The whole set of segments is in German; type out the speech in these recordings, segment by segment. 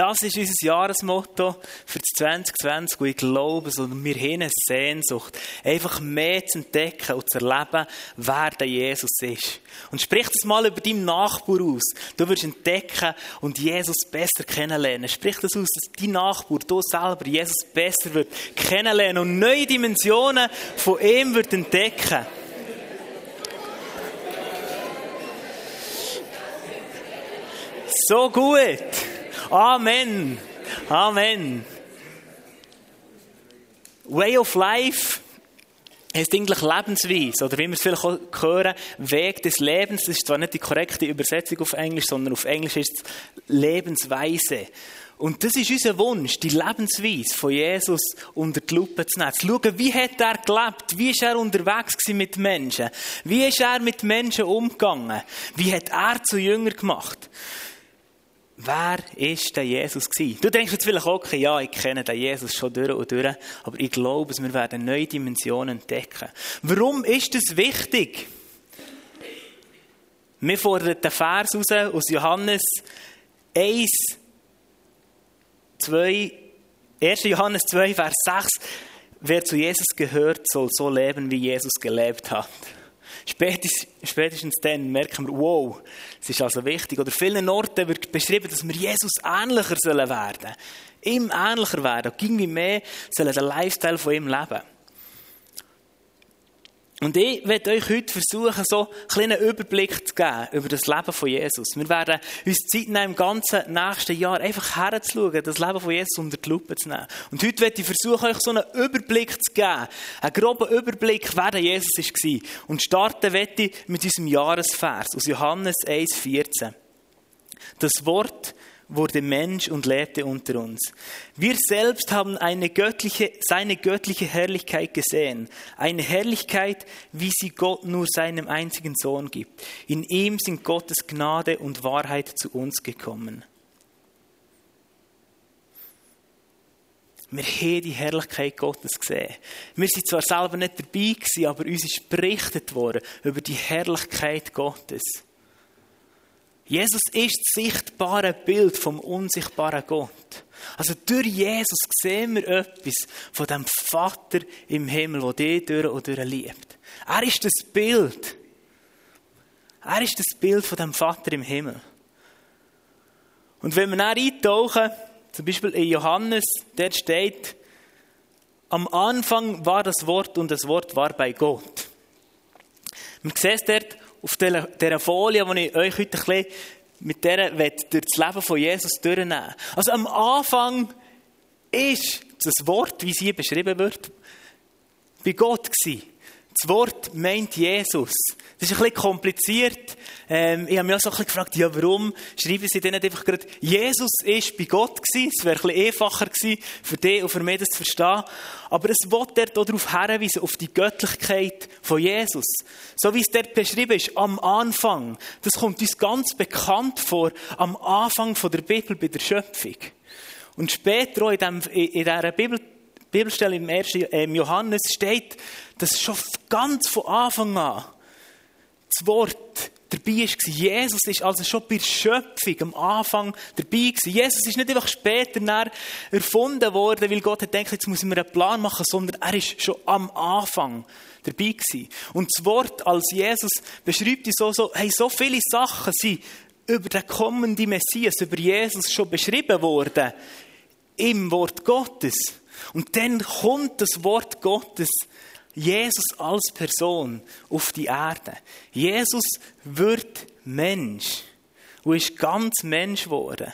Das ist unser Jahresmotto für 2020 und ich glaube, wir haben eine Sehnsucht, einfach mehr zu entdecken und zu erleben, wer der Jesus ist. Und sprich das mal über deinen Nachbar aus. Du wirst entdecken und Jesus besser kennenlernen. Sprich das aus, dass dein Nachbar, du selber, Jesus besser wird kennenlernen und neue Dimensionen von ihm wird entdecken. So gut. Amen. Amen. Way of Life heißt eigentlich Lebensweise, oder wie wir es vielleicht hören, Weg des Lebens. Das ist zwar nicht die korrekte Übersetzung auf Englisch, sondern auf Englisch ist es Lebensweise. Und das ist unser Wunsch, die Lebensweise von Jesus unter die Lupe zu nehmen. Zu schauen, wie hat er gelebt? Wie ist er unterwegs mit Menschen? Wie ist er mit Menschen umgegangen? Wie hat er zu Jünger gemacht? Wer ist der Jesus? Du denkst jetzt vielleicht, okay, ja, ich kenne den Jesus schon durch und durch, aber ich glaube, wir werden neue Dimensionen entdecken. Warum ist das wichtig? Wir fordern den Vers raus aus Johannes 1, 2, 1. Johannes 2, Vers 6. Wer zu Jesus gehört, soll so leben, wie Jesus gelebt hat. Spätestens dann merken wir, wow, es ist also wichtig. Oder vielen Orten wird beschrieben, dass wir Jesus ähnlicher sollen werden. Ihm ähnlicher werden. Und irgendwie mehr sollen den Lifestyle von ihm leben. Und ich werde euch heute versuchen, so einen kleinen Überblick zu geben über das Leben von Jesus. Wir werden uns Zeit nehmen, im ganzen nächsten Jahr einfach herzuschauen, das Leben von Jesus unter die Lupe zu nehmen. Und heute werde ich versuchen, euch so einen Überblick zu geben. Einen groben Überblick, wer der Jesus war. Und starten werde ich mit unserem Jahresvers aus Johannes 1,14. Das Wort wurde Mensch und lebte unter uns. Wir selbst haben eine göttliche, seine göttliche Herrlichkeit gesehen. Eine Herrlichkeit, wie sie Gott nur seinem einzigen Sohn gibt. In ihm sind Gottes Gnade und Wahrheit zu uns gekommen. Wir haben die Herrlichkeit Gottes gesehen. Wir sind zwar selber nicht dabei gewesen, aber uns ist berichtet worden über die Herrlichkeit Gottes. Jesus ist das sichtbare Bild vom unsichtbaren Gott. Also durch Jesus sehen wir etwas von dem Vater im Himmel, der dich durch und durch liebt. Er ist das Bild. Er ist das Bild von dem Vater im Himmel. Und wenn wir dann eintauchen, zum Beispiel in Johannes, der steht, am Anfang war das Wort und das Wort war bei Gott. Man sieht dort, auf dieser Folie, die ich euch heute ein bisschen mit der durch das Leben von Jesus durchnehmen Also am Anfang ist das Wort, wie es hier beschrieben wird, bei Gott gewesen. Das Wort meint Jesus. Das ist ein bisschen kompliziert. Ähm, ich habe mich auch so ein bisschen gefragt, ja, warum schreiben sie nicht einfach gerade, Jesus ist bei Gott gewesen. Es wäre ein bisschen einfacher gewesen, für dich und für mich das zu verstehen. Aber es wird dort darauf hinweisen, auf die Göttlichkeit von Jesus. So wie es dort beschrieben ist, am Anfang. Das kommt uns ganz bekannt vor, am Anfang von der Bibel bei der Schöpfung. Und später auch in, dem, in dieser Bibel, Bibelstelle im, ersten, äh, im Johannes steht, dass schon ganz von Anfang an das Wort dabei war. Jesus ist also schon bei der Schöpfung am Anfang dabei gewesen. Jesus ist nicht einfach später erfunden worden, weil Gott hat gedacht, jetzt muss ich mir einen Plan machen, sondern er ist schon am Anfang dabei gewesen. Und das Wort als Jesus beschreibt so, so, hey, so viele Sachen sind über den kommenden Messias, über Jesus schon beschrieben worden im Wort Gottes. Und dann kommt das Wort Gottes Jesus als Person auf die Erde. Jesus wird Mensch und ist ganz Mensch geworden.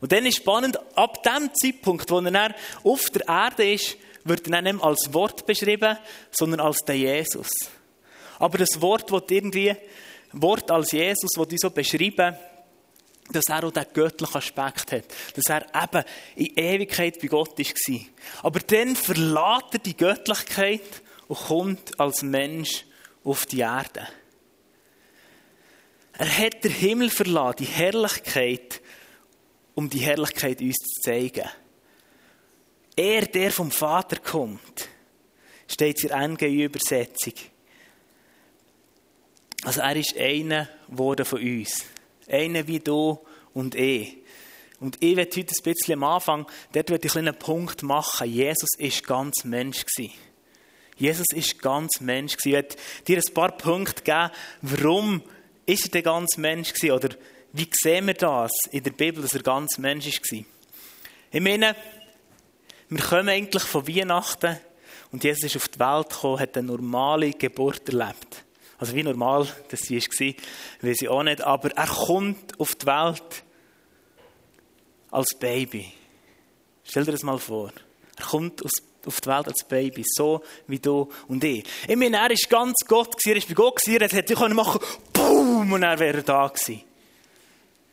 Und dann ist spannend, ab dem Zeitpunkt, wo er auf der Erde ist, wird er nicht mehr als Wort beschrieben, sondern als der Jesus. Aber das Wort wird irgendwie, Wort als Jesus, wird so beschrieben, dass er auch den göttlichen Aspekt hat. Dass er eben in Ewigkeit bei Gott war. Aber dann verlässt er die Göttlichkeit und kommt als Mensch auf die Erde. Er hat den Himmel verlassen, die Herrlichkeit, um die Herrlichkeit uns zu zeigen. Er, der vom Vater kommt, steht in der NGÜ-Übersetzung. Also er ist einer von uns. Einer wie du und ich. Und ich werde heute ein bisschen am Anfang, dort werde ich einen Punkt machen. Jesus ist ganz Mensch gewesen. Jesus ist ganz Mensch gewesen. Ich werde dir ein paar Punkte geben, warum ist er der ganz Mensch gewesen? Oder wie sehen wir das in der Bibel, dass er ganz Mensch war? Ich meine, wir kommen eigentlich von Weihnachten und Jesus ist auf die Welt gekommen, hat eine normale Geburt erlebt. Also wie normal das war, weiß ich auch nicht. Aber er kommt auf die Welt als Baby. Stell dir das mal vor. Er kommt auf die Welt als Baby, so wie du und ich. Ich meine, er war ganz Gott, er war bei Gott, er hätte machen können, boom, und er wäre da gewesen.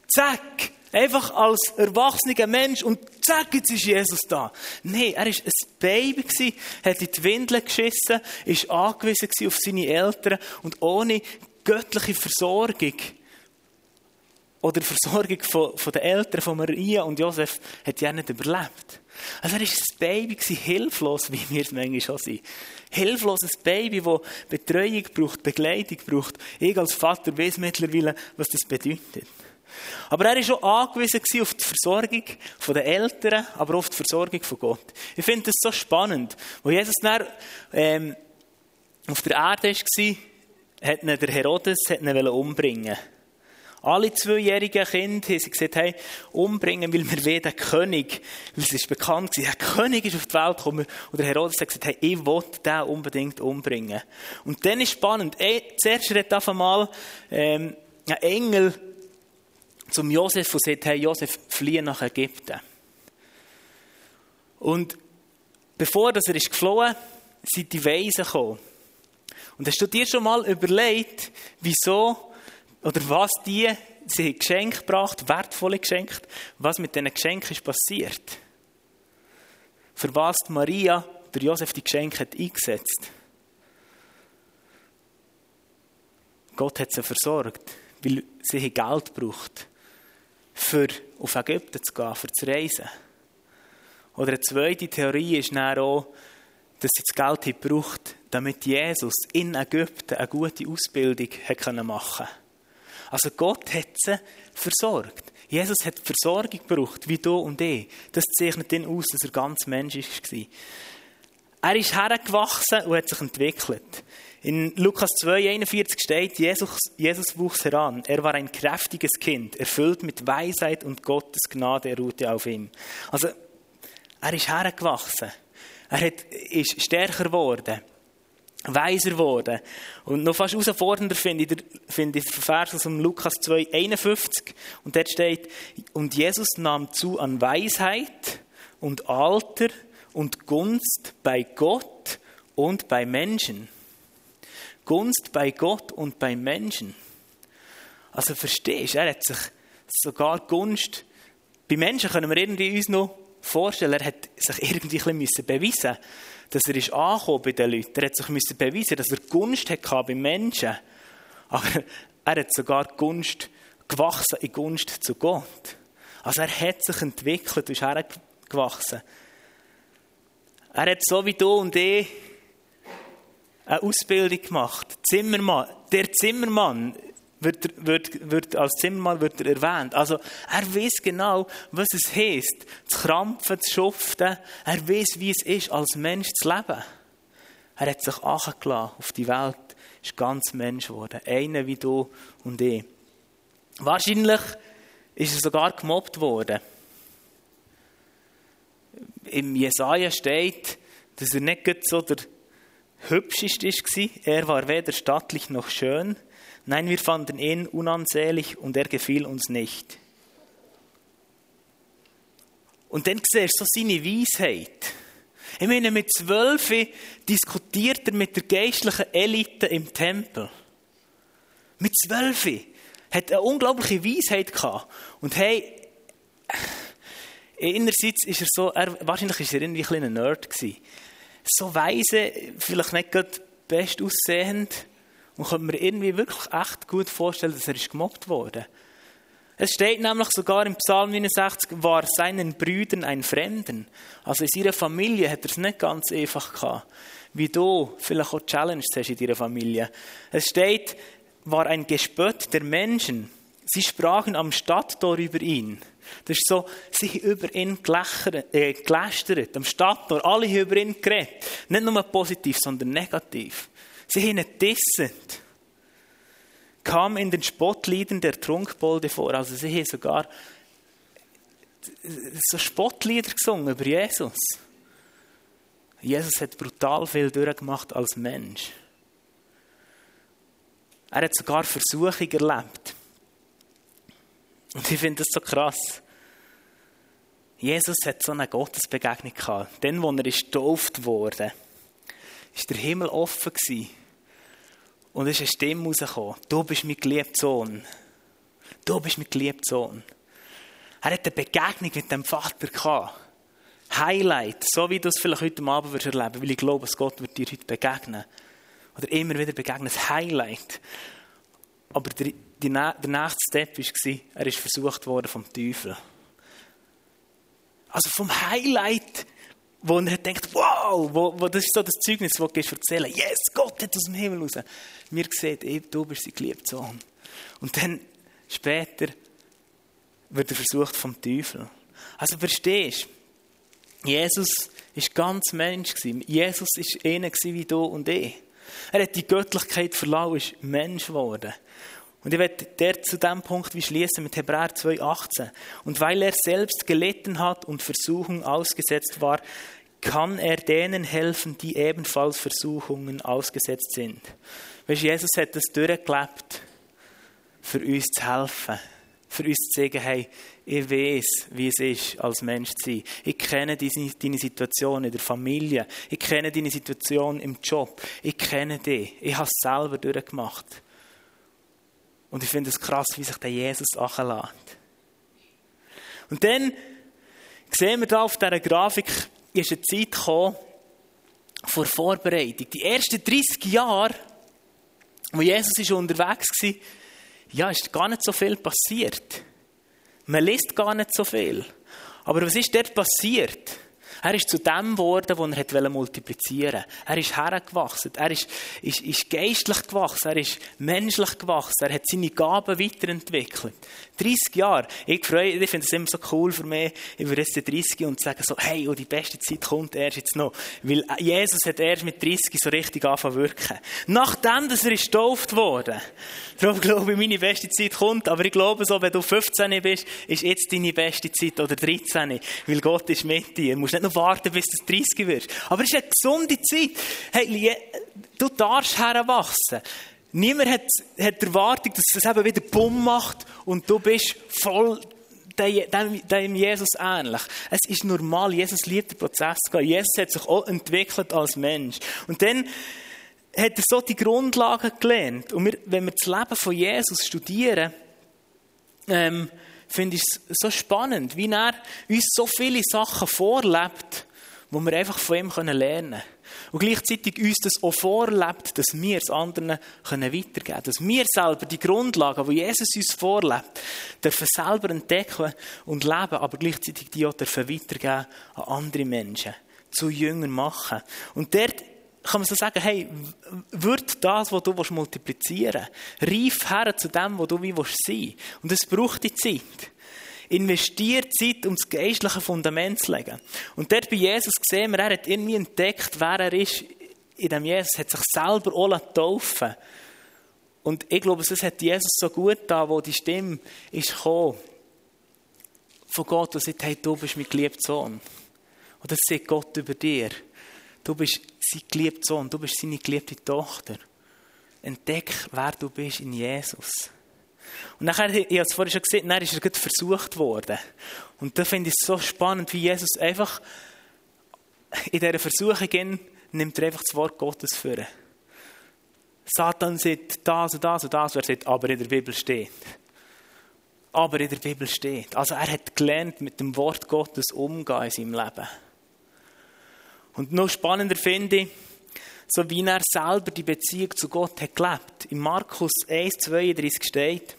Zack! Einfach als erwachsener Mensch und zack, jetzt ist Jesus da. Nein, er war ein Baby, hat in die Windeln geschissen, war angewiesen auf seine Eltern und ohne göttliche Versorgung oder Versorgung von, von den Eltern von Maria und Josef hat er nicht überlebt. Also er war ein Baby, hilflos, wie wir es manchmal schon sind. Hilfloses Baby, das Betreuung braucht, Begleitung braucht. Ich als Vater weiß mittlerweile, was das bedeutet. Aber er war schon angewiesen auf die Versorgung der Eltern, aber auf die Versorgung von Gott. Ich finde das so spannend. Wo Jesus dann, ähm, auf der Erde war, hat ihn der Herodes hat ihn umbringen alle zweijährigen Kinder haben gesagt, hey, umbringen, weil wir den König, weil es ist bekannt war, der König ist auf die Welt gekommen. Und der Herodes hat gesagt, hey, ich will den unbedingt umbringen. Und dann ist spannend, zuerst redet auf einmal ähm, ein Engel zum Josef und sagt, hey Josef, fliehe nach Ägypten. Und bevor dass er ist geflohen sind die Weisen gekommen. Und hast du dir schon mal überlegt, wieso oder was die sie Geschenke gebracht, wertvolle Geschenke, was mit diesen Geschenken ist passiert? Für was Maria der Josef die Geschenke hat eingesetzt? Gott hat sie versorgt, weil sie Geld braucht für auf Ägypten zu gehen, für zu reisen. Oder eine zweite Theorie ist dann auch, dass sie das Geld braucht, damit Jesus in Ägypten eine gute Ausbildung machen konnte. Also Gott hat sie versorgt. Jesus hat Versorgung gebraucht, wie du und ich. Das zeichnet ihn aus, dass er ganz menschlich war. Er ist hergewachsen und hat sich entwickelt. In Lukas 2,41 steht, Jesus, Jesus wuchs heran. Er war ein kräftiges Kind, erfüllt mit Weisheit und Gottes Gnade ruhte auf ihm. Also, er ist hergewachsen. Er hat, ist stärker geworden, weiser geworden. Und noch fast herausfordernder finde ich, den Vers aus Lukas 2,51. Und dort steht, und Jesus nahm zu an Weisheit und Alter und Gunst bei Gott und bei Menschen. Gunst bei Gott und bei Menschen. Also verstehst du, er hat sich sogar Gunst, bei Menschen können wir irgendwie uns noch vorstellen, er hat sich irgendwie ein bisschen beweisen dass er ist angekommen bei den Leuten. Er hat sich müssen beweisen, dass er Gunst hatte bei Menschen. Aber er hat sogar Gunst gewachsen in Gunst zu Gott. Also er hat sich entwickelt, ist hergewachsen. Er hat so wie du und ich eine Ausbildung gemacht. Zimmermann, der Zimmermann wird, wird, wird, als Zimmermann wird er erwähnt. Also er weiß genau, was es heißt, zu krampfen, zu schuften. Er weiß, wie es ist, als Mensch zu leben. Er hat sich angelassen auf die Welt, ist ganz Mensch geworden. Einer wie du und ich. Wahrscheinlich ist er sogar gemobbt worden. Im Jesaja steht, dass er nicht so der hübscheste war. Er war weder stattlich noch schön. Nein, wir fanden ihn unansehlich und er gefiel uns nicht. Und dann siehst du so seine Weisheit. Ich meine, mit zwölf diskutiert er mit der geistlichen Elite im Tempel. Mit zwölf hat er eine unglaubliche Weisheit gehabt. Und hey, einerseits ist er so, er, wahrscheinlich ist er irgendwie ein kleiner Nerd gewesen so weise, vielleicht nicht gerade best aussehend. Und könnte mir irgendwie wirklich echt gut vorstellen, dass er ist gemobbt wurde. Es steht nämlich sogar im Psalm 69, war seinen Brüdern ein Fremden. Also in seiner Familie hat er es nicht ganz einfach gehabt. Wie du vielleicht auch Challenges hast in deiner Familie. Es steht, war ein Gespött der Menschen. Sie sprachen am Stadttor über ihn. Das ist so, sie haben über ihn äh, gelästert, am Stadttor. Alle haben über ihn geredet. Nicht nur positiv, sondern negativ. Sie haben ihn dissend. Kam in den Spottliedern der Trunkbolde vor. Also sie haben sogar so Spottlieder gesungen über Jesus. Jesus hat brutal viel durchgemacht als Mensch. Er hat sogar Versuchung erlebt. Und ich finde das so krass. Jesus hat so eine Gottesbegegnung gehabt. Dann, als er getauft wurde, ist der Himmel offen gewesen. Und es ist eine Stimme rausgekommen. Du bist mein geliebter Sohn. Du bist mein geliebter Sohn. Er hat eine Begegnung mit dem Vater gehabt. Highlight, so wie du es vielleicht heute Abend wirst erleben, weil ich glaube, dass Gott wird dir heute begegnen. Oder immer wieder begegnen. Ein Highlight. Aber der, der nächste Step war, er ist versucht worden vom Teufel. Also vom Highlight, wo er denkt, wow, wo, wo, das ist so das Zeugnis, das du erzählen Yes, Gott hat aus dem Himmel raus. Mir sieht, eben, du bist sein geliebter Sohn. Und dann später wird er versucht vom Teufel. Also verstehst du, Jesus war ganz Mensch. Jesus war einer wie du und ich. Er hat die Göttlichkeit verlassen, ist Mensch geworden. Und ich werde der zu dem Punkt wie schließen mit Hebräer 2,18. Und weil er selbst gelitten hat und Versuchung ausgesetzt war, kann er denen helfen, die ebenfalls Versuchungen ausgesetzt sind. Weißt, Jesus hat das durchgelebt, für uns zu helfen. Für uns zu sagen, hey, ich weiß, wie es ist, als Mensch zu sein. Ich kenne deine Situation in der Familie. Ich kenne deine Situation im Job. Ich kenne dich. Ich habe es selber durchgemacht. Und ich finde es krass, wie sich der Jesus anlässt. Und dann sehen wir da auf dieser Grafik, ist eine Zeit gekommen, vor Vorbereitung. Die ersten 30 Jahre, wo Jesus ist unterwegs war, ja, ist gar nicht so viel passiert. Man liest gar nicht so viel. Aber was ist dort passiert? Er ist zu dem geworden, was er multiplizieren wollte. Er ist hergewachsen. Er ist, ist, ist geistlich gewachsen. Er ist menschlich gewachsen. Er hat seine Gaben weiterentwickelt. 30 Jahre. Ich freue ich finde es immer so cool für mich, über jetzt 30 und zu sagen so, hey, oh, die beste Zeit kommt erst jetzt noch. Weil Jesus hat erst mit 30 so richtig angefangen zu wirken. Nachdem, dass er ist getauft wurde. Darum glaube ich, meine beste Zeit kommt. Aber ich glaube so, wenn du 15 bist, ist jetzt deine beste Zeit oder 13. Weil Gott ist mit dir. Du musst nicht noch warten, bis du 30 wirst. Aber es ist eine gesunde Zeit. Hey, du darfst heranwachsen. Niemand hat, hat Erwartung, dass es eben wieder Bumm macht und du bist voll dem, dem Jesus ähnlich. Es ist normal. Jesus liebt den Prozess. Jesus hat sich auch entwickelt als Mensch. Und dann hat er so die Grundlagen gelernt. Und wir, wenn wir das Leben von Jesus studieren, ähm, finde ich es so spannend, wie er uns so viele Sachen vorlebt, wo wir einfach von ihm lernen können. Und gleichzeitig uns das auch vorlebt, dass wir es anderen weitergeben können. Dass wir selber die Grundlagen, die Jesus uns vorlebt, dürfen selber entdecken und leben, aber gleichzeitig die auch dürfen weitergeben an andere Menschen. Zu Jüngern machen. Und dort kann man so sagen, hey, wird das, was du multiplizieren willst, reif her zu dem, was du sein willst. Und es braucht die Zeit. Investiert Zeit, um das geistliche Fundament zu legen. Und dort bei Jesus sehen wir, er hat irgendwie entdeckt, wer er ist. In dem Jesus hat sich selber auch taufen Und ich glaube, es hat Jesus so gut da, wo die Stimme ist gekommen. Von Gott, und sagt, hey, du bist mein geliebter Sohn. Und das sagt Gott über dir. Du bist sein geliebter Sohn, du bist seine geliebte Tochter. Entdeck, wer du bist in Jesus. Und nachher, ich habe es vorhin schon gesehen, dann ist er gerade versucht worden. Und da finde ich es so spannend, wie Jesus einfach in dieser Versuchung nimmt er einfach das Wort Gottes für. Satan sagt das und das und das, er sagt, aber in der Bibel steht. Aber in der Bibel steht. Also er hat gelernt, mit dem Wort Gottes umgehen in seinem Leben. Und noch spannender finde ich, so wie er selber die Beziehung zu Gott hat gelebt. In Markus 1, 32 steht,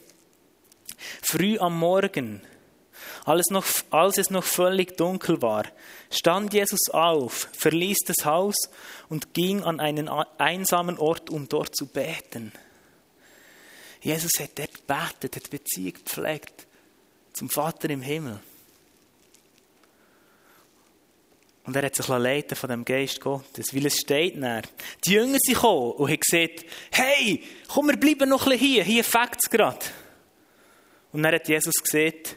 früh am Morgen, als, es noch völlig dunkel war, stand Jesus auf, verließ das Haus und ging an einen einsamen Ort, um dort zu beten. Jesus hat dort gebetet, hat Beziehung gepflegt zum Vater im Himmel. Und er hat sich leiten von dem Geist Gottes, weil es steht näher. Die Jünger sind gekommen und haben gesagt, hey, komm, wir bleiben noch ein bisschen hier, hier fängt es gerade. Und dann hat Jesus gesagt,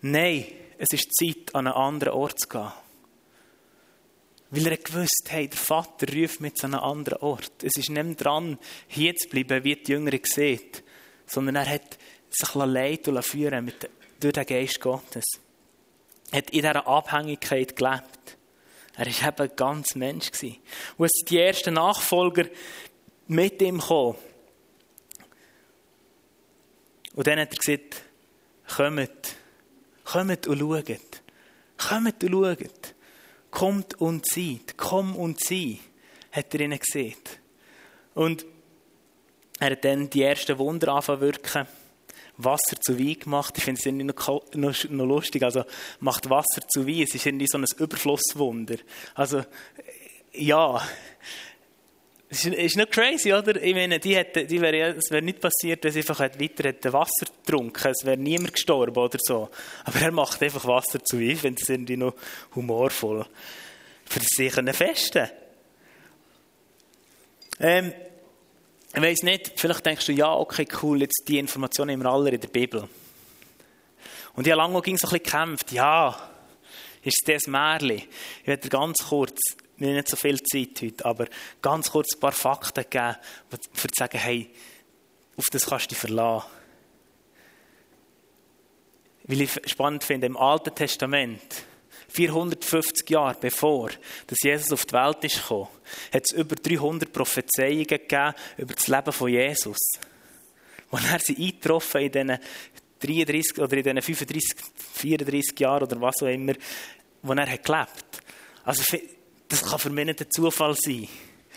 nein, es ist Zeit, an einen anderen Ort zu gehen. Weil er gewusst hey, der Vater ruft mich zu einem anderen Ort. Es ist nicht dran, hier zu bleiben, wie die Jünger sehen, sondern er hat sich leiten und führen mit, durch den Geist Gottes. Er hat in dieser Abhängigkeit gelebt. Er war eben ein ganz Mensch. Und es die ersten Nachfolger mit ihm gekommen. Und dann hat er gesagt, kommt, kommt und schaut. Kommt und schaut. Kommt und seht. Komm und sieh, hat er ihnen gesagt. Und er hat dann die ersten Wunder angefangen wirken. Wasser zu Wein gemacht. Ich finde es irgendwie noch, noch, lustig. Also, macht Wasser zu Wein. Es ist irgendwie so ein Überflusswunder. Also, ja. Es ist, ist nicht crazy, oder? Ich meine, die hätte, die wäre, es wäre nicht passiert, wenn sie einfach weiter hätte Wasser getrunken Es wäre niemand gestorben oder so. Aber er macht einfach Wasser zu Wein. Ich finde es irgendwie noch humorvoll. Für sich festen. Ähm, ich weiß nicht, vielleicht denkst du, ja, okay, cool, jetzt die Informationen haben wir alle in der Bibel. Und habe lange ging so ein bisschen gekämpft, ja, ist das Märchen? Ich werde ganz kurz, wir haben nicht so viel Zeit heute, aber ganz kurz ein paar Fakten geben, um zu sagen, hey, auf das kannst du dich verlassen. Weil ich spannend finde, im Alten Testament, 450 Jahre bevor dass Jesus auf die Welt ist gekommen, hat es über 300 Prophezeiungen gegeben über das Leben von Jesus. Und er sie eingetroffen in diesen 33 oder in diesen 35, 34 Jahren oder was auch immer, wo er hat. Also das kann für mich nicht ein Zufall sein.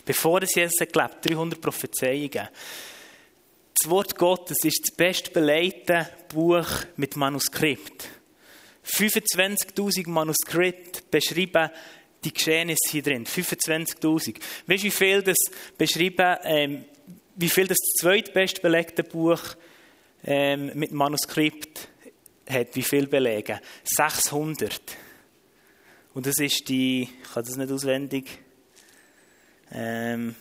Bevor es Jesus hat gelebt, 300 Prophezeiungen. Das Wort Gottes ist das bestbelegte Buch mit Manuskript. 25.000 Manuskripte beschreiben die Geschehnisse hier drin. 25.000. Weißt du, wie viel das beschreiben, ähm, wie viel das zweitbest belegte Buch ähm, mit Manuskript hat? Wie viel belegen? 600. Und das ist die, ich kann das nicht auswendig, ähm,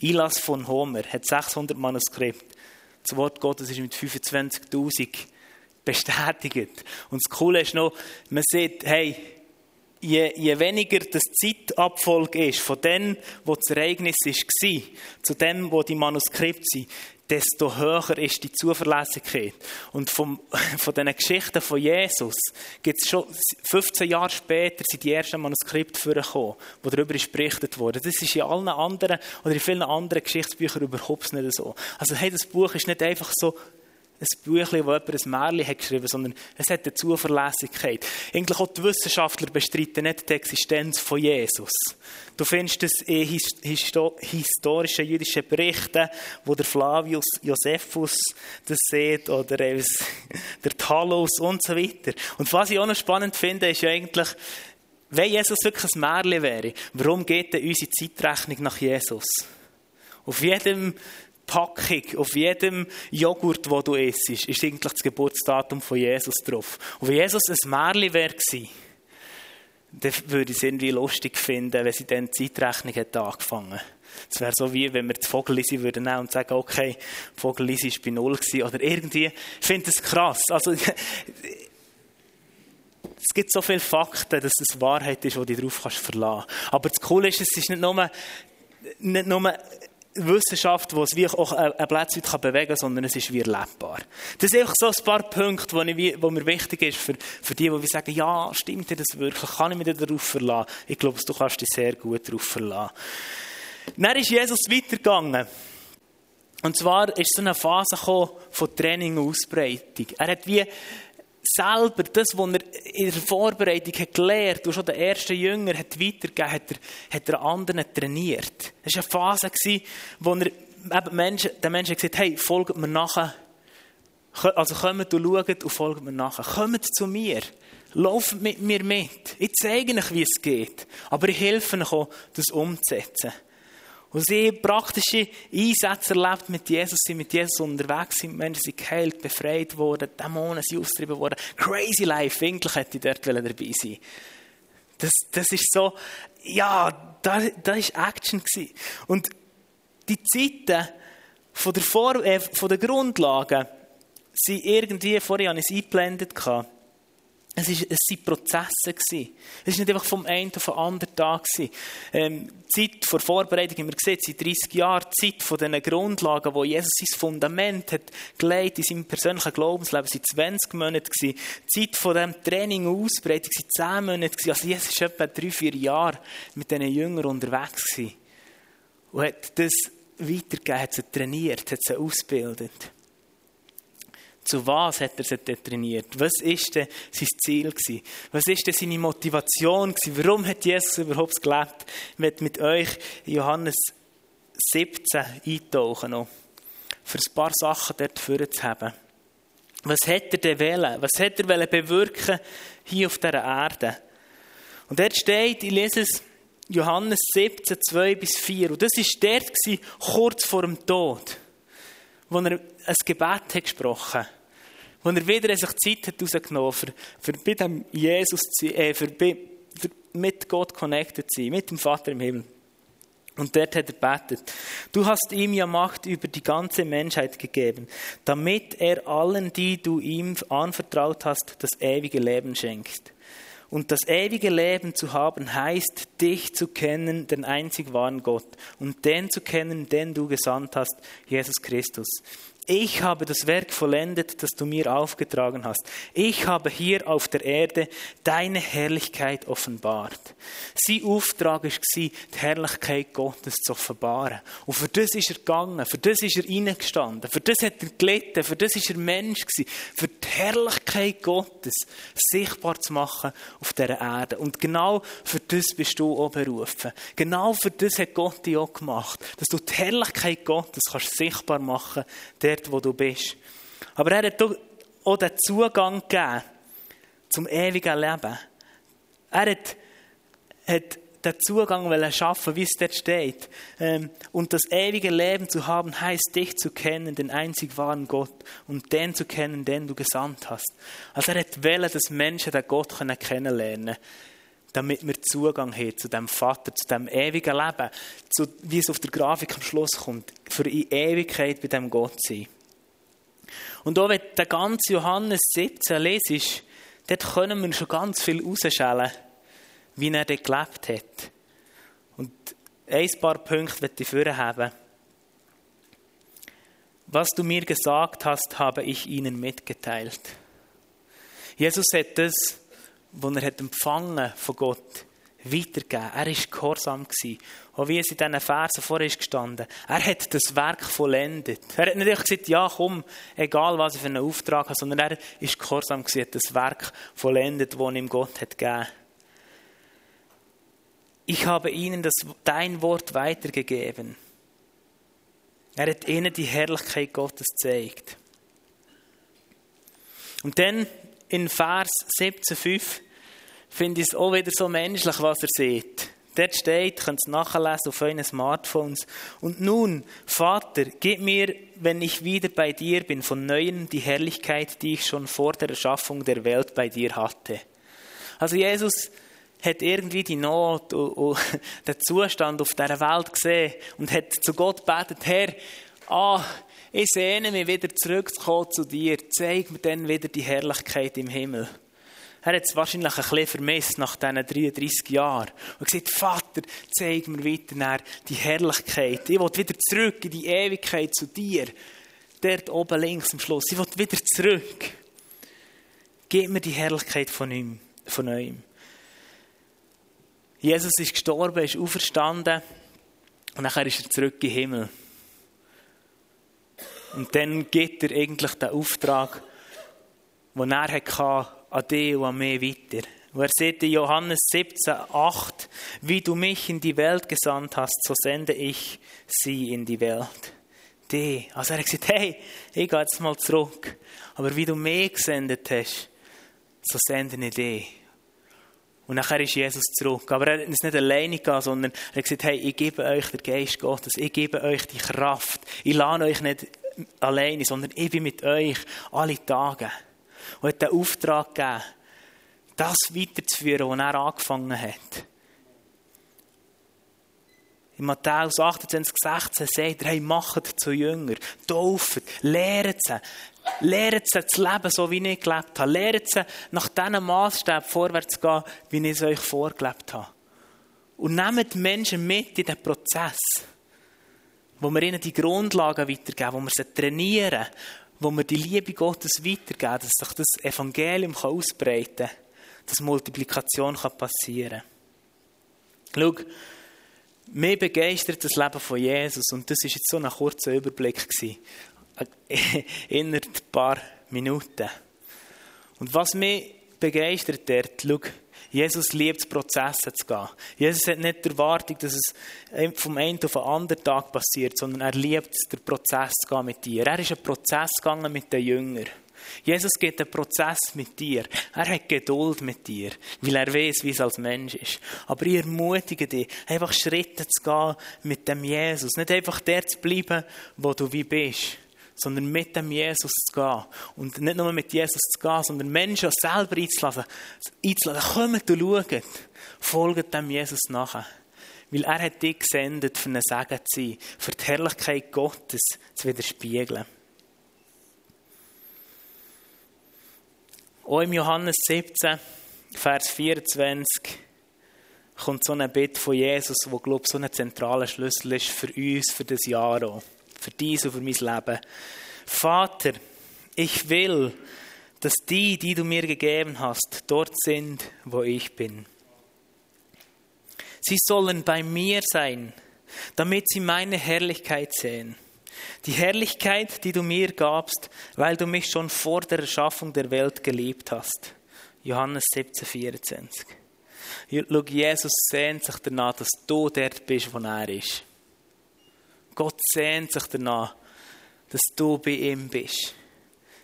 Ilas von Homer hat 600 Manuskripte. Das Wort Gottes ist mit 25.000 bestätigt. Und das Coole ist noch, man sieht, hey, je, je weniger das Zeitabfolge ist, von dem, wo das Ereignis war, zu dem, wo die Manuskripte sind, desto höher ist die Zuverlässigkeit. Und vom, von diesen Geschichten von Jesus gibt es schon 15 Jahre später sind die ersten Manuskripte vorgekommen, wo darüber ist berichtet wurde. Das ist in allen anderen oder in vielen anderen Geschichtsbüchern überhaupt nicht so. Also hey, das Buch ist nicht einfach so ein Büchlein, wo jemand ein Märchen hat geschrieben, sondern es hat eine Zuverlässigkeit. Eigentlich auch die Wissenschaftler bestreiten nicht die Existenz von Jesus. Du findest es in historischen jüdischen Berichten, wo der Flavius Josephus das sieht oder der Talos und so weiter. Und was ich auch noch spannend finde, ist ja eigentlich, wenn Jesus wirklich ein Märchen wäre, warum geht denn unsere Zeitrechnung nach Jesus? Auf jedem Packung, auf jedem Joghurt, den du isst, ist eigentlich das Geburtsdatum von Jesus drauf. Und wenn Jesus ein Märchen wäre dann würde ich es irgendwie lustig finden, wenn sie dann die Zeitrechnung hätte angefangen Es wäre so wie, wenn wir die Vogellisi würden nehmen und sagen, okay, Vogellisi war bei Null gewesen, oder irgendwie. Ich finde das krass. Also, es gibt so viele Fakten, dass es Wahrheit ist, wo du kannst verlassen. Aber das Coole ist, es ist nicht nur, nicht nur Wissenschaft, die es wie auch ein Plätzchen bewegen kann, sondern es ist wie erlebbar. Das sind einfach so ein paar Punkte, die, mir wichtig ist für, für die, die sagen, ja, stimmt dir das wirklich? Kann ich mich darauf verlassen? Ich glaube, du kannst dich sehr gut darauf verlassen. Dann ist Jesus weitergegangen. Und zwar ist so eine Phase von Training und Ausbreitung. Er hat wie selber das, was er in der Vorbereitung hat gelernt und schon der erste Jünger hat weitergegeben, hat er, hat er anderen trainiert. Es war eine Phase, wo er eben Menschen, den Menschen gesagt hat, hey, folgt mir nachher. Also kommt und schaut und folgt mir nachher. Kommt zu mir. Lauft mit mir mit. Ich zeige euch, wie es geht. Aber ich helfe euch auch, das umzusetzen. Und sie praktische Einsätze erlebt mit Jesus, sind mit Jesus unterwegs, sind Menschen sind geheilt, befreit worden, Dämonen sind austrieben worden. Crazy Life, wirklich hätte ich dort dabei sein das, das ist so, ja, da, da ist Action gewesen. Und die Zeiten von der, Vor äh, von der Grundlagen sind irgendwie, vorher habe ich es eingeblendet, gehabt, es, waren Prozesse. Es war nicht einfach vom einen auf den anderen Tag. Ähm, die Zeit vor Vorbereitung, haben wir gesehen, seit 30 Jahren, die Zeit von diesen Grundlagen, wo Jesus sein Fundament hat gelegt in seinem persönlichen Glaubensleben, waren 20 Monate. Die Zeit von diesem Training und Ausbreitung waren 10 Monate. Also Jesus war etwa 3-4 Jahre mit diesen Jüngern unterwegs. Und hat das weitergegeben, hat sie trainiert, hat sie ausgebildet. Zu was hat er sich trainiert? Was ist denn sein Ziel gewesen? Was ist denn seine Motivation gewesen? Warum hat Jesus überhaupt gelebt? Ich mit euch Johannes 17 eintauchen noch. Für ein paar Sachen dort zu haben. Was hat er denn wollen? Was hat er wollen bewirken hier auf dieser Erde? Und dort steht, ich lese es, Johannes 17, 2 bis 4. Und das war dort, kurz vor dem Tod, wo er ein Gebet hat gesprochen hat wo er wieder sich Zeit hat rausgenommen für, für bei dem Jesus zu äh, für, für mit Gott connected zu sein, mit dem Vater im Himmel. Und dort hat er betet. Du hast ihm ja Macht über die ganze Menschheit gegeben, damit er allen, die du ihm anvertraut hast, das ewige Leben schenkt. Und das ewige Leben zu haben heißt, dich zu kennen, den einzig wahren Gott, und den zu kennen, den du gesandt hast, Jesus Christus ich habe das Werk vollendet, das du mir aufgetragen hast. Ich habe hier auf der Erde deine Herrlichkeit offenbart. Sein Auftrag war, die Herrlichkeit Gottes zu offenbaren. Und für das ist er gegangen, für das ist er reingestanden, für das hat er gelitten, für das ist er Mensch gewesen, für die Herrlichkeit Gottes sichtbar zu machen auf dieser Erde. Und genau für das bist du auch berufen. Genau für das hat Gott dich auch gemacht, dass du die Herrlichkeit Gottes kannst sichtbar machen kannst, dort, wo du bist. Aber er hat auch den Zugang gegeben zum ewigen Leben. Er hat, hat den Zugang schaffen, wie es dort steht. Ähm, und das ewige Leben zu haben, heißt dich zu kennen, den einzig wahren Gott, und den zu kennen, den du gesandt hast. Also er hat wollen, dass Menschen den Gott kennenlernen können damit wir Zugang haben zu dem Vater, zu dem ewigen Leben, zu, wie es auf der Grafik am Schluss kommt, für in Ewigkeit bei dem Gott sein. Und auch wenn der ganze Johannes 17 lesest, dort können wir schon ganz viel rausschälen, wie er dort gelebt hat. Und ein paar Punkte möchte ich vorher haben. Was du mir gesagt hast, habe ich ihnen mitgeteilt. Jesus hat das, was er hat empfangen von Gott, weitergegeben. Er war gehorsam. Auch wie es in diesen Versen vorher ist gestanden. Er hat das Werk vollendet. Er hat nicht gesagt, ja komm, egal was ich für einen Auftrag habe, sondern er ist gehorsam gewesen, hat das Werk vollendet, das ihm Gott hat gegeben. Ich habe ihnen das, dein Wort weitergegeben. Er hat ihnen die Herrlichkeit Gottes gezeigt. Und dann in Vers 17,5 finde ich es auch wieder so menschlich, was er sieht. Dort steht, könnt es nachlesen auf euren Smartphones. Und nun, Vater, gib mir, wenn ich wieder bei dir bin, von Neuem die Herrlichkeit, die ich schon vor der Erschaffung der Welt bei dir hatte. Also Jesus hat irgendwie die Not und, den Zustand auf dieser Welt gesehen und hat zu Gott betet, Herr, ah, ich sehne mich wieder zurückzukommen zu dir. Zeig mir dann wieder die Herrlichkeit im Himmel. Er hat es wahrscheinlich ein bisschen vermisst nach diesen 33 Jahren. Und gesagt, Vater, zeig mir weiter die Herrlichkeit. Ich will wieder zurück in die Ewigkeit zu dir. Dort oben links am Schluss. Ich will wieder zurück. Gib mir die Herrlichkeit von ihm. Von ihm. Jesus ist gestorben, ist auferstanden und nachher ist er zurück im Himmel. Und dann gibt er eigentlich den Auftrag, den er hatte, an dich und an mich weiter. Und er sagt in Johannes 17, 8, wie du mich in die Welt gesandt hast, so sende ich sie in die Welt. Die. Also er hat gesagt, hey, ich gehe jetzt mal zurück. Aber wie du mich gesendet hast, so sende ich dich. Und nachher ist Jesus zurück. Aber er es nicht alleine gegangen, sondern er hat gesagt, hey, ich gebe euch den Geist Gottes, ich gebe euch die Kraft. Ich lade euch nicht alleine, sondern ich bin mit euch alle Tage. Und hat den Auftrag gegeben, das weiterzuführen, was er angefangen hat. In Matthäus 28, 16 sagt er, hey, macht zu Jünger, tauft, lehrt sie, lehrt sie zu leben, so wie ich gelebt habe, lehrt sie nach diesen Maßstäben vorwärts zu gehen, wie ich es euch vorgelebt habe. Und nehmt Menschen mit in den Prozess, wo wir ihnen die Grundlagen weitergeben, wo wir sie trainieren, wo wir die Liebe Gottes weitergeben, dass sich das Evangelium ausbreiten kann, dass Multiplikation passieren kann. Schau, mich begeistert das Leben von Jesus und das war jetzt so ein kurzer Überblick in ein paar Minuten. Und was mich begeistert dort, schau, Jesus liebt Prozesse zu gehen. Jesus hat nicht die Erwartung, dass es vom einen auf den anderen Tag passiert, sondern er liebt den Prozess zu gehen mit dir. Er ist einen Prozess gegangen mit den Jüngern. Jesus geht einen Prozess mit dir. Er hat Geduld mit dir, weil er weiß, wie es als Mensch ist. Aber ich ermutige dich, einfach Schritte zu gehen mit dem Jesus. Nicht einfach der zu bleiben, wo du wie bist, sondern mit dem Jesus zu gehen. Und nicht nur mit Jesus zu gehen, sondern Menschen selber einzuladen. einzuladen. Kommt und schaut. Folgt dem Jesus nachher. Weil er hat dich gesendet, für einen Segen zu sein, für die Herrlichkeit Gottes zu widerspiegeln. Auch im Johannes 17, Vers 24, kommt so ein Bild von Jesus, wo glaube ich, so ein zentraler Schlüssel ist für uns, für das Jahr auch, für dies und für mein Leben. Vater, ich will, dass die, die du mir gegeben hast, dort sind, wo ich bin. Sie sollen bei mir sein, damit sie meine Herrlichkeit sehen die Herrlichkeit, die du mir gabst, weil du mich schon vor der Erschaffung der Welt geliebt hast. Johannes 17, 24. Schau, Jesus sehnt sich danach, dass du dort bist, wo er ist. Gott sehnt sich danach, dass du bei ihm bist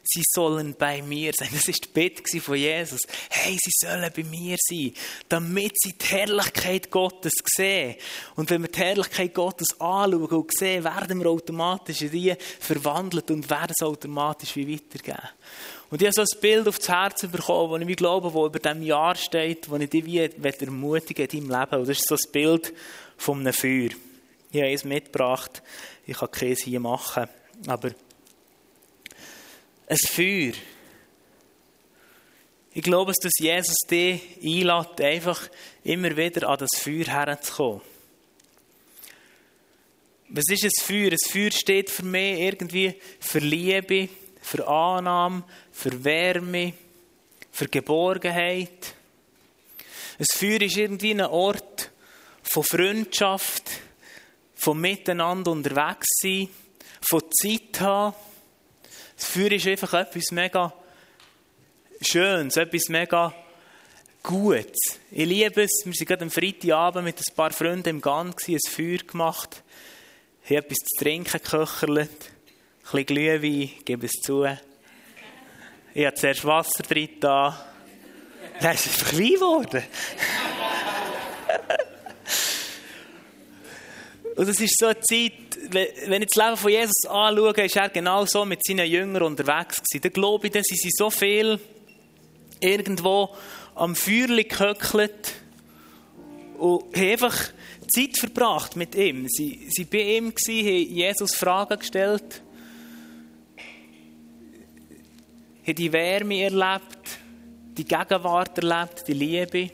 sie sollen bei mir sein. Das ist die Bitte von Jesus. Hey, sie sollen bei mir sein, damit sie die Herrlichkeit Gottes sehen. Und wenn wir die Herrlichkeit Gottes anschauen und sehen, werden wir automatisch in die verwandelt und werden es automatisch wie weitergeben. Und ich habe so ein Bild auf das Herz bekommen, das ich mir glaube, das über diesem Jahr steht, das ich dich wie ermutigen in deinem Leben. Und das ist so ein Bild von einem Feuer. Ich habe es mitgebracht. Ich kann keins hier machen. Aber ein Feuer. Ich glaube, dass Jesus dich einlädt, einfach immer wieder an das Feuer herzukommen. Was ist ein Feuer? Ein Feuer steht für mich irgendwie für Liebe, für Annahme, für Wärme, für Geborgenheit. Ein Feuer ist irgendwie ein Ort von Freundschaft, von Miteinander unterwegs sein, von Zeit haben. Das Feuer ist einfach etwas mega Schönes, etwas mega Gutes. Ich liebe es. Wir waren gerade am Freitagabend mit ein paar Freunden im Garten, ein Feuer gemacht, haben etwas zu trinken geköchert, ein bisschen Glühwein, gebe es zu. Ich habe zuerst Wasser drin da. Dann ist es einfach Wein geworden. Und es ist so eine Zeit, wenn ich das Leben von Jesus anschaue, ist er genau so mit seinen Jüngern unterwegs gewesen. Da glaube ich, dass sie so viel irgendwo am Feuer gehöckelt und haben einfach Zeit verbracht mit ihm. Sie waren bei ihm, haben Jesus Fragen gestellt, haben die Wärme erlebt, die Gegenwart erlebt, die Liebe.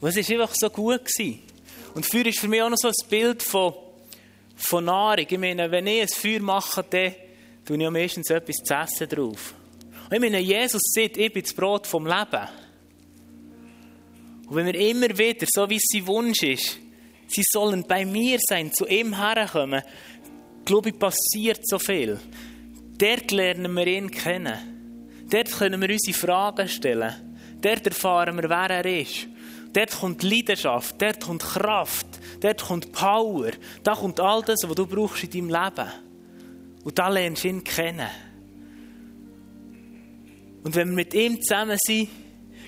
Und es war einfach so gut. Gewesen. Und Feuer ist für mich auch noch so ein Bild von, von Nahrung. Ich meine, wenn ich ein Feuer mache, dann tue ich meistens etwas zu essen drauf. Und ich meine, Jesus sagt, ich bin das Brot vom Leben. Und wenn wir immer wieder, so wie es sein Wunsch ist, sie sollen bei mir sein, zu ihm herkommen, glaube ich, passiert so viel. Dort lernen wir ihn kennen. Dort können wir unsere Fragen stellen. Dort erfahren wir, wer er ist. Dort kommt Leidenschaft, dort kommt Kraft, dort kommt Power, da kommt all das, was du brauchst in deinem Leben. Und da lernst du ihn kennen. Und wenn wir mit ihm zusammen sind,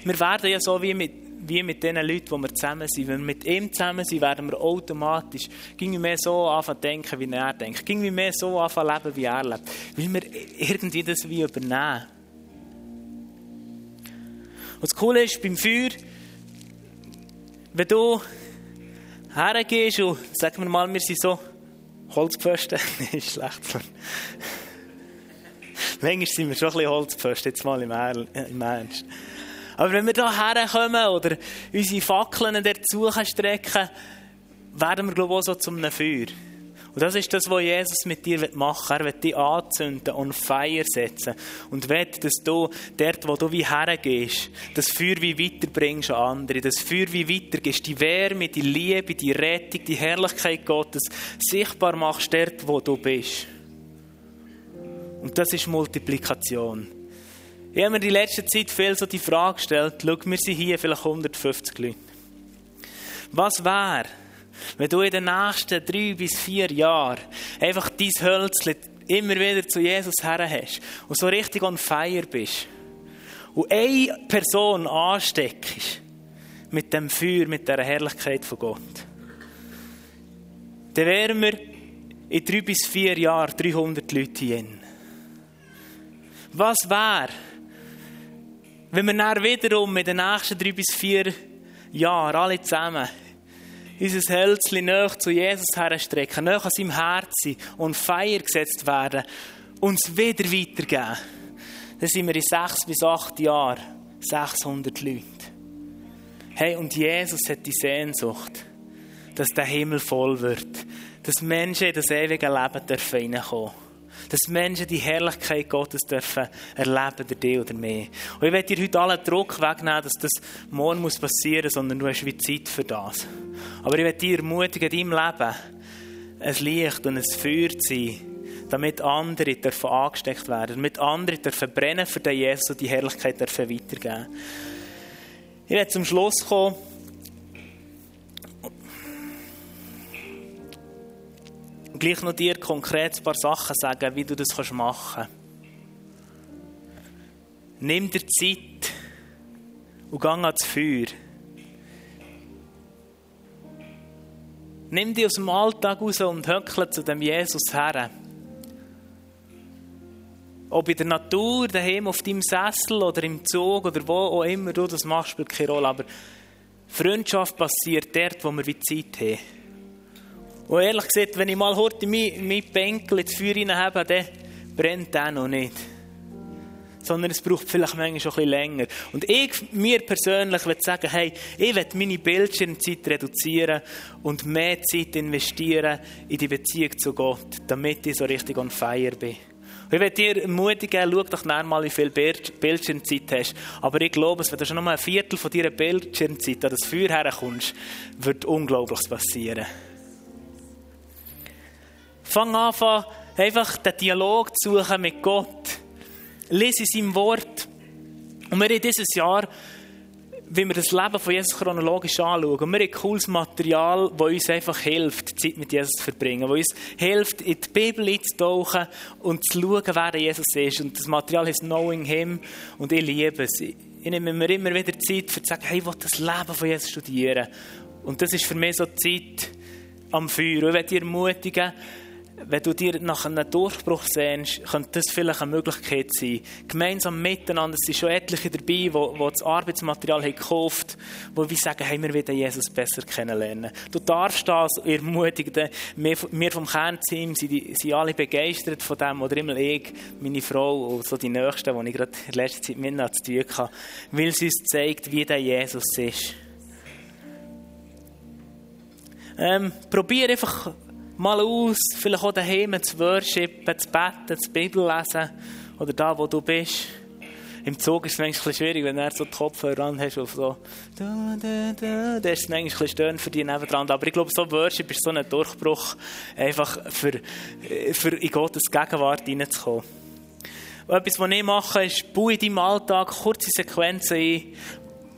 wir werden ja so wie mit, wie mit den Leuten, die wir zusammen sind. Wenn wir mit ihm zusammen sind, werden wir automatisch ging mehr so anfangen denken, wie er denkt. Ging mehr so anfangen leben, wie er lebt. Weil wir irgendwie das wie übernehmen. Und das Coole ist, beim Feuer, wenn du hergehst und, sagen wir mal, wir sind so Holzpfosten, ist schlecht. Manchmal sind wir schon ein bisschen Holzpfosten, jetzt mal im, Ernst. Aber wenn wir da herkommen oder unsere Fackeln dazu strecken, werden wir, glaube ich, auch so zum Feuer. Und das ist das, was Jesus mit dir machen will. Er will dich anzünden und Feier setzen. Und will, dass du dort, wo du wie hergehst, das Feuer wie weiterbringst an andere. Das Feuer wie weitergehst. Die Wärme, die Liebe, die Rettung, die Herrlichkeit Gottes sichtbar machst dort, wo du bist. Und das ist Multiplikation. Ich habe mir die letzte Zeit viel so die Frage gestellt, schau, wir sind hier vielleicht 150 Leute. Was wäre, wenn du in den nächsten drei bis vier Jahren einfach dein Hölzchen immer wieder zu Jesus her hast und so richtig on fire bist und eine Person ansteckst mit dem Feuer, mit der Herrlichkeit von Gott, dann wären wir in drei bis vier Jahren 300 Leute hier. Was wäre, wenn wir dann wiederum in den nächsten drei bis vier Jahren alle zusammen unser Hölzchen näher zu Jesus herstrecken, näher an seinem Herzen und Feier gesetzt werden, uns wieder weitergeben, dann sind wir in sechs bis acht Jahren 600 Leute. Hey, und Jesus hat die Sehnsucht, dass der Himmel voll wird, dass Menschen in das ewige Leben reinkommen dürfen dass Menschen die Herrlichkeit Gottes dürfen erleben, der dir oder mehr. Und ich werde dir heute allen Druck wegnehmen, dass das morgen muss passieren muss, sondern du hast wie Zeit für das. Aber ich werde dir ermutigen, in deinem Leben ein Licht und ein Feuer zu sein, damit andere dürfen angesteckt werden, damit andere dürfen brennen für den Jesus und die Herrlichkeit dürfen weitergeben. Ich werde zum Schluss kommen. Und gleich noch dir konkret ein paar Sachen sagen, wie du das machen kannst. Nimm dir Zeit und geh ans Feuer. Nimm dich aus dem Alltag raus und höckle zu dem Jesus her. Ob in der Natur, daheim auf deinem Sessel oder im Zug oder wo auch immer du das machst, spielt keine Rolle. Aber Freundschaft passiert dort, wo wir Zeit haben. Und ehrlich gesagt, wenn ich mal heute mein, mein Bänkel ins Feuer habe, dann brennt der noch nicht. Sondern es braucht vielleicht manchmal schon ein bisschen länger. Und ich, mir persönlich, würde sagen, hey, ich will meine Bildschirmzeit reduzieren und mehr Zeit investieren in die Beziehung zu Gott, damit ich so richtig on fire bin. Ich will dir ermutigen, schau doch mal, wie viel Bildschirmzeit hast. Aber ich glaube, wenn du schon mal ein Viertel von deiner Bildschirmzeit an das Feuer herkommst, wird Unglaubliches passieren. Fang an, einfach den Dialog zu suchen mit Gott. Lese in seinem Wort. Und wir in dieses Jahr, wie wir das Leben von Jesus chronologisch anschauen, wir haben cooles Material, das uns einfach hilft, Zeit mit Jesus zu verbringen, das uns hilft, in die Bibel einzutauchen und zu schauen, wer Jesus ist. Und das Material heißt Knowing Him und ich liebe es. Ich nehme mir immer wieder Zeit, um zu sagen, hey, ich will das Leben von Jesus studieren. Und das ist für mich so Zeit am Feuer. Und ich will dich ermutigen, wenn du dir nach einem Durchbruch sehnst, könnte das vielleicht eine Möglichkeit sein. Gemeinsam miteinander, sind schon etliche dabei, die, die das Arbeitsmaterial haben gekauft haben, die sagen, hey, wir wollen Jesus besser kennenlernen. Du darfst das ermutigen. Wir, vom Kernteam sind, alle begeistert von dem, oder immer ich, meine Frau und so die Nächsten, die ich gerade in letzter Zeit mit zu tun habe, weil sie uns zeigt, wie der Jesus ist. Ähm, probier einfach mal aus, vielleicht auch daheim zu worshipen, zu beten, zu Bibel lesen oder da, wo du bist. Im Zug ist es manchmal schwierig, wenn du so die Kopfhörer an hast auf so da, da, da, da ist es manchmal störend für dich nebendran. Aber ich glaube, so Worship ist so ein Durchbruch, einfach für, für in Gottes Gegenwart hineinzukommen. etwas, was ich mache, ist, baue in deinem Alltag kurze Sequenzen ein,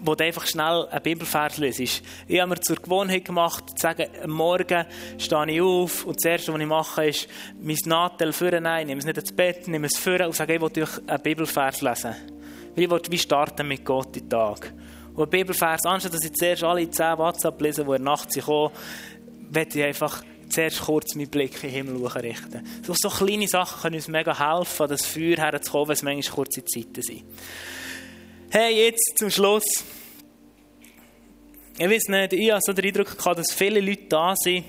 wo du einfach schnell einen Bibelvers liest. Ich habe mir zur Gewohnheit gemacht, zu sagen, am Morgen stehe ich auf und das Erste, was ich mache, ist, mein Nadel vornehmen, nehme es nicht ins Bett, nehme es vor und sage, ich will einen Bibelvers lesen. Ich will wie starten mit Gott den Tag. Und der Bibelvers, anstatt dass ich zuerst alle 10 WhatsApp lese, die in der Nacht kommen, werde ich einfach zuerst kurz meinen Blick in den Himmel richten. So, so kleine Sachen können uns mega helfen, an das Feuer herzukommen, wenn es manchmal kurze Zeiten sind. Hey, jetzt zum Schluss. Ich weiß nicht, ich habe so den Eindruck gehabt, dass viele Leute da sind,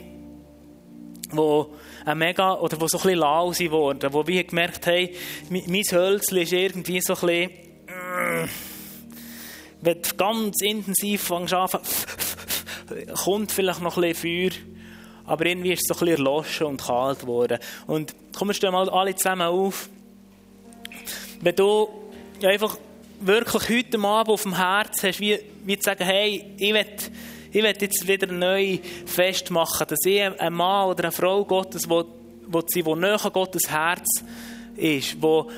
die mega, oder die so ein bisschen lau sind worden, die wie gemerkt haben, mein Hölzchen ist irgendwie so ein bisschen, mm, wenn du ganz intensiv fängst an, kommt vielleicht noch ein bisschen Feuer, aber irgendwie ist es so ein bisschen erloschen und kalt geworden. Und komm, wir mal alle zusammen auf. Wenn du einfach wirklich heute Abend auf dem Herz hast, wie, wie zu sagen, hey, ich will, ich jetzt wieder neu festmachen, dass ich ein Mann oder eine Frau Gottes, wo, wo sie, wo näher Gottes Herz ist, wo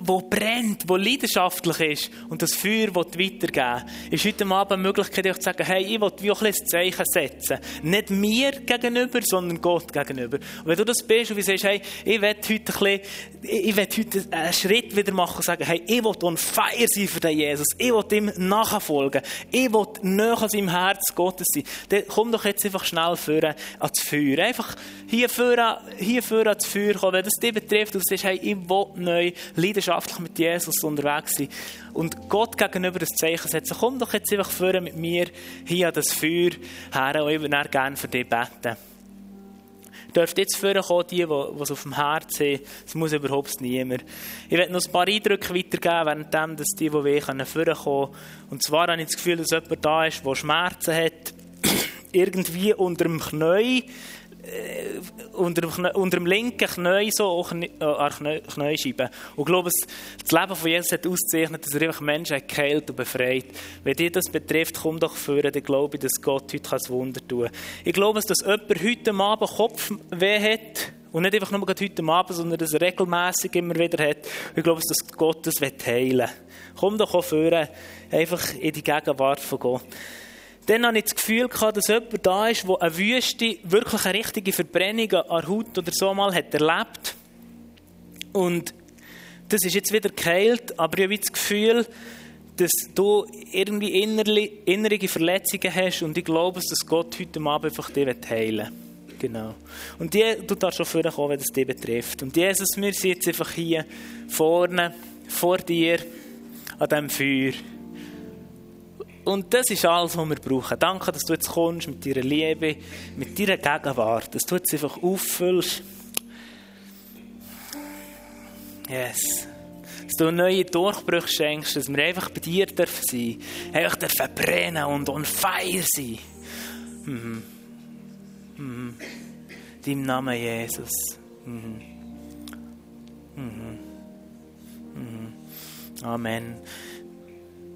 wo brennt, wo leidenschaftlich ist und das Feuer weitergeben ist heute Abend eine Möglichkeit, euch zu sagen, hey, ich will wie auch ein Zeichen setzen. Nicht mir gegenüber, sondern Gott gegenüber. Und wenn du das bist und sagst, hey, ich will heute ein bisschen, ich will heute einen Schritt wieder machen und sagen, hey, ich will on fire sein für den Jesus. Ich will ihm nachfolgen. Ich will näher an seinem Herz Gottes sein. Dann komm doch jetzt einfach schnell führen ans Feuer. Einfach hier führen, hier führen ans Feuer kommen. Wenn das dich betrifft und du sagst, hey, ich will neu leidenschaftlich mit Jesus unterwegs sein und Gott gegenüber das Zeichen setzen. Komm doch jetzt einfach vor mit mir hier an das Feuer her und ich würde gerne für dich beten. Dürft jetzt vorkommen, die, die es auf dem Herzen haben. Es muss überhaupt niemand. Ich werde noch ein paar Eindrücke weitergeben, währenddem, dass die, die können, vorkommen. Und zwar habe ich das Gefühl, dass jemand da ist, der Schmerzen hat. Irgendwie unter dem Knie unter, dem, unter dem linken Knie so äh, an. Und ich glaube, das Leben von Jesus hat ausgezeichnet, dass er einfach Menschen geheilt und befreit. Wenn dir das betrifft, komm doch vor, dann glaube ich, dass Gott heute ein Wunder tun kann. Ich glaube, dass jemand heute Abend Kopfweh hat. Und nicht einfach nur heute Abend, sondern dass er regelmässig immer wieder hat. Ich glaube, dass Gott das heilen will. Komm doch vor, einfach in die Gegenwart von Gott. Dann hatte ich das Gefühl, dass jemand da ist, der eine Wüste, wirklich eine richtige Verbrennung an der Haut oder so mal hat erlebt. Und das ist jetzt wieder geheilt, aber ich habe das Gefühl, dass du irgendwie innere Verletzungen hast und ich glaube, dass Gott heute Abend einfach dich heilen will. Genau. Und die, du darfst schon vorkommen, wenn es dich betrifft. Und Jesus, wir sind jetzt einfach hier vorne, vor dir, an diesem Feuer. Und das ist alles, was wir brauchen. Danke, dass du jetzt kommst mit deiner Liebe, mit deiner Gegenwart, dass du jetzt einfach auffüllst. Yes. Dass du neue Durchbrüche schenkst, dass wir einfach bei dir dürfen sein einfach dürfen brennen und on fire sein. Mhm. Mhm. Deinem Namen Jesus. Mhm. Mhm. Mhm. Amen.